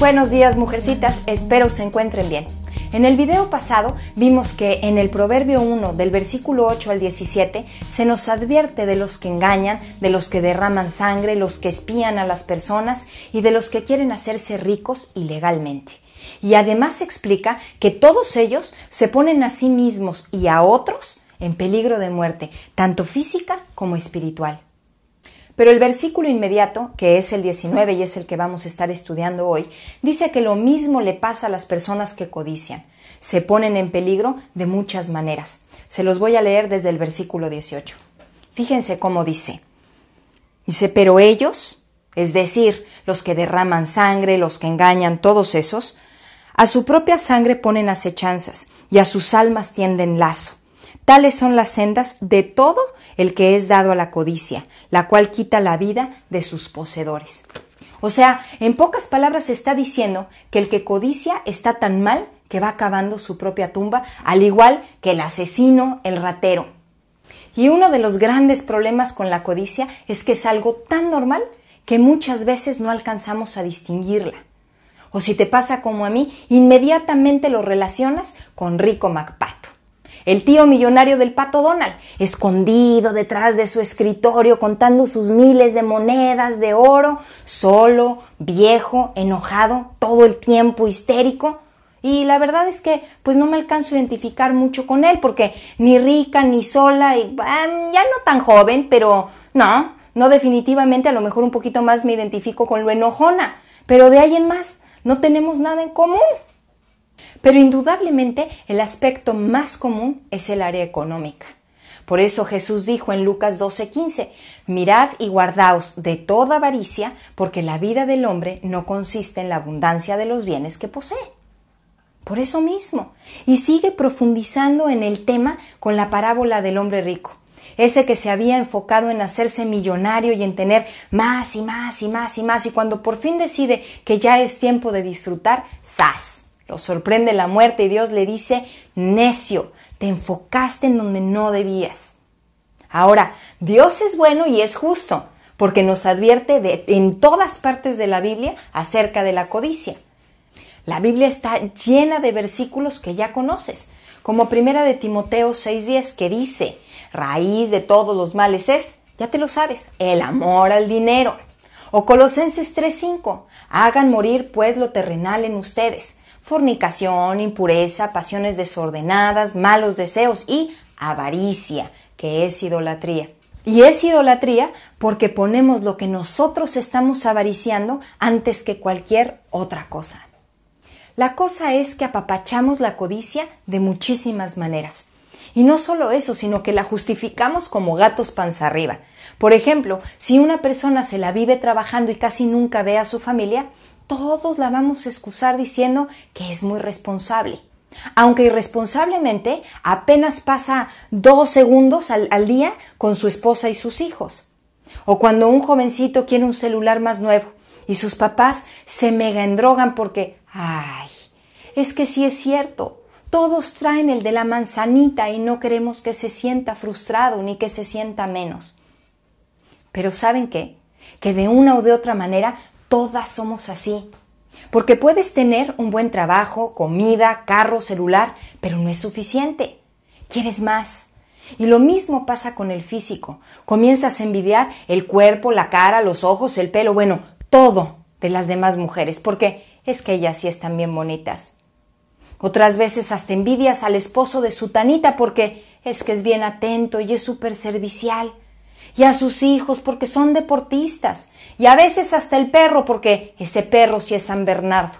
Buenos días mujercitas, espero se encuentren bien. En el video pasado vimos que en el Proverbio 1 del versículo 8 al 17 se nos advierte de los que engañan, de los que derraman sangre, los que espían a las personas y de los que quieren hacerse ricos ilegalmente. Y además explica que todos ellos se ponen a sí mismos y a otros en peligro de muerte, tanto física como espiritual. Pero el versículo inmediato, que es el 19 y es el que vamos a estar estudiando hoy, dice que lo mismo le pasa a las personas que codician. Se ponen en peligro de muchas maneras. Se los voy a leer desde el versículo 18. Fíjense cómo dice. Dice, pero ellos, es decir, los que derraman sangre, los que engañan, todos esos, a su propia sangre ponen acechanzas y a sus almas tienden lazo. Tales son las sendas de todo el que es dado a la codicia, la cual quita la vida de sus poseedores. O sea, en pocas palabras está diciendo que el que codicia está tan mal que va acabando su propia tumba, al igual que el asesino, el ratero. Y uno de los grandes problemas con la codicia es que es algo tan normal que muchas veces no alcanzamos a distinguirla. O si te pasa como a mí, inmediatamente lo relacionas con Rico MacPato el tío millonario del pato Donald, escondido detrás de su escritorio contando sus miles de monedas de oro, solo, viejo, enojado, todo el tiempo histérico. Y la verdad es que pues no me alcanzo a identificar mucho con él porque ni rica ni sola y ya no tan joven, pero no, no definitivamente a lo mejor un poquito más me identifico con lo enojona, pero de ahí en más no tenemos nada en común. Pero indudablemente el aspecto más común es el área económica. Por eso Jesús dijo en Lucas 12:15, mirad y guardaos de toda avaricia, porque la vida del hombre no consiste en la abundancia de los bienes que posee. Por eso mismo. Y sigue profundizando en el tema con la parábola del hombre rico. Ese que se había enfocado en hacerse millonario y en tener más y más y más y más, y cuando por fin decide que ya es tiempo de disfrutar, ¡zas! Lo sorprende la muerte y Dios le dice, necio, te enfocaste en donde no debías. Ahora, Dios es bueno y es justo, porque nos advierte en todas partes de la Biblia acerca de la codicia. La Biblia está llena de versículos que ya conoces, como primera de Timoteo 6:10 que dice, raíz de todos los males es, ya te lo sabes, el amor al dinero. O Colosenses 3:5, hagan morir pues lo terrenal en ustedes, fornicación, impureza, pasiones desordenadas, malos deseos y avaricia, que es idolatría. Y es idolatría porque ponemos lo que nosotros estamos avariciando antes que cualquier otra cosa. La cosa es que apapachamos la codicia de muchísimas maneras. Y no solo eso, sino que la justificamos como gatos panza arriba. Por ejemplo, si una persona se la vive trabajando y casi nunca ve a su familia, todos la vamos a excusar diciendo que es muy responsable. Aunque irresponsablemente apenas pasa dos segundos al, día con su esposa y sus hijos. O cuando un jovencito quiere un celular más nuevo y sus papás se mega endrogan porque, ay, es que sí es cierto, todos traen el de la manzanita y no queremos que se sienta frustrado ni que se sienta menos. Pero ¿saben qué? Que de una o de otra manera Todas somos así. Porque puedes tener un buen trabajo, comida, carro, celular, pero no es suficiente. Quieres más. Y lo mismo pasa con el físico. Comienzas a envidiar el cuerpo, la cara, los ojos, el pelo, bueno, todo de las demás mujeres, porque es que ellas sí están bien bonitas. Otras veces hasta envidias al esposo de su tanita porque es que es bien atento y es súper servicial y a sus hijos porque son deportistas y a veces hasta el perro porque ese perro sí es San Bernardo.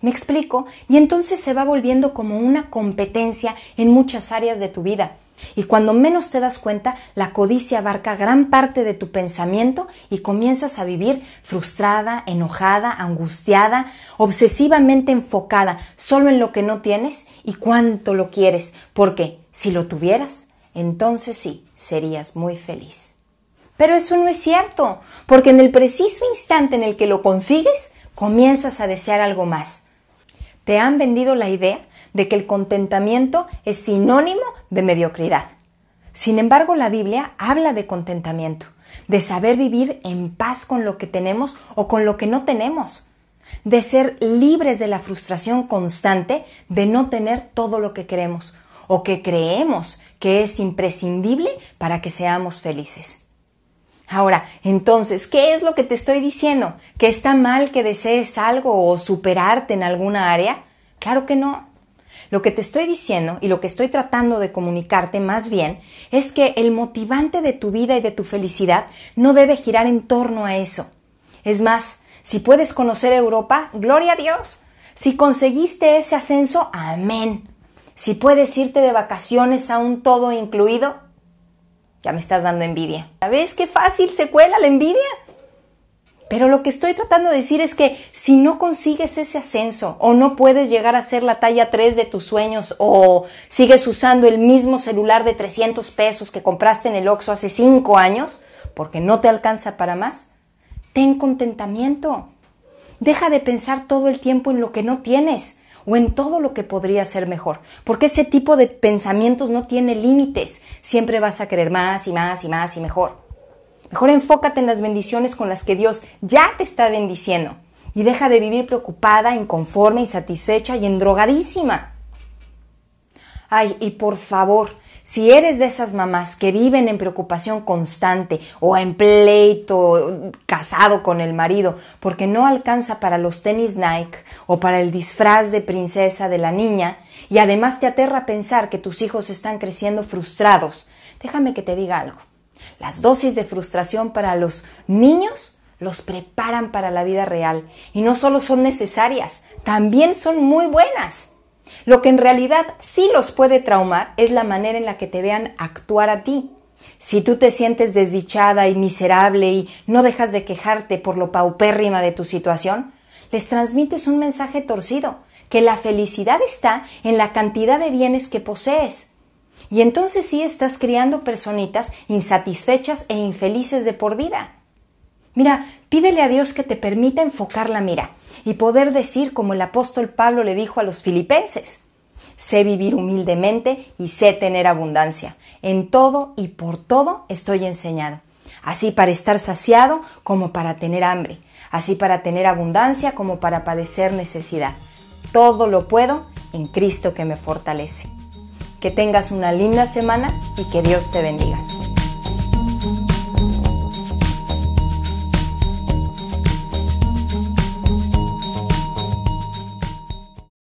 ¿Me explico? Y entonces se va volviendo como una competencia en muchas áreas de tu vida. Y cuando menos te das cuenta, la codicia abarca gran parte de tu pensamiento y comienzas a vivir frustrada, enojada, angustiada, obsesivamente enfocada solo en lo que no tienes y cuánto lo quieres, porque si lo tuvieras, entonces sí, serías muy feliz. Pero eso no es cierto, porque en el preciso instante en el que lo consigues, comienzas a desear algo más. Te han vendido la idea de que el contentamiento es sinónimo de mediocridad. Sin embargo, la Biblia habla de contentamiento, de saber vivir en paz con lo que tenemos o con lo que no tenemos. de ser libres de la frustración constante de no tener todo lo que queremos o que creemos que es imprescindible para que seamos felices. Ahora, entonces, ¿qué es lo que te estoy diciendo? ¿Que está mal que desees algo o superarte en alguna área? Claro que no. Lo que te estoy diciendo y lo que estoy tratando de comunicarte más bien es que el motivante de tu vida y de tu felicidad no debe girar en torno a eso. Es más, si puedes conocer Europa, gloria a Dios. Si conseguiste ese ascenso, amén. Si puedes irte de vacaciones a un todo incluido, ya me estás dando envidia. ¿Sabes qué fácil se cuela la envidia? Pero lo que estoy tratando de decir es que si no consigues ese ascenso o no puedes llegar a ser la talla 3 de tus sueños o sigues usando el mismo celular de 300 pesos que compraste en el Oxxo hace 5 años porque no te alcanza para más, ten contentamiento. Deja de pensar todo el tiempo en lo que no tienes o en todo lo que podría ser mejor, porque ese tipo de pensamientos no tiene límites. Siempre vas a querer más y más y más y mejor. Mejor enfócate en las bendiciones con las que Dios ya te está bendiciendo y deja de vivir preocupada, inconforme, insatisfecha y endrogadísima. Ay, y por favor, si eres de esas mamás que viven en preocupación constante o en pleito casado con el marido porque no alcanza para los tenis Nike o para el disfraz de princesa de la niña y además te aterra pensar que tus hijos están creciendo frustrados, déjame que te diga algo. Las dosis de frustración para los niños los preparan para la vida real y no solo son necesarias, también son muy buenas. Lo que en realidad sí los puede traumar es la manera en la que te vean actuar a ti. Si tú te sientes desdichada y miserable y no dejas de quejarte por lo paupérrima de tu situación, les transmites un mensaje torcido, que la felicidad está en la cantidad de bienes que posees. Y entonces sí estás criando personitas insatisfechas e infelices de por vida. Mira, pídele a Dios que te permita enfocar la mira y poder decir como el apóstol Pablo le dijo a los filipenses, sé vivir humildemente y sé tener abundancia. En todo y por todo estoy enseñado, así para estar saciado como para tener hambre, así para tener abundancia como para padecer necesidad. Todo lo puedo en Cristo que me fortalece. Que tengas una linda semana y que Dios te bendiga.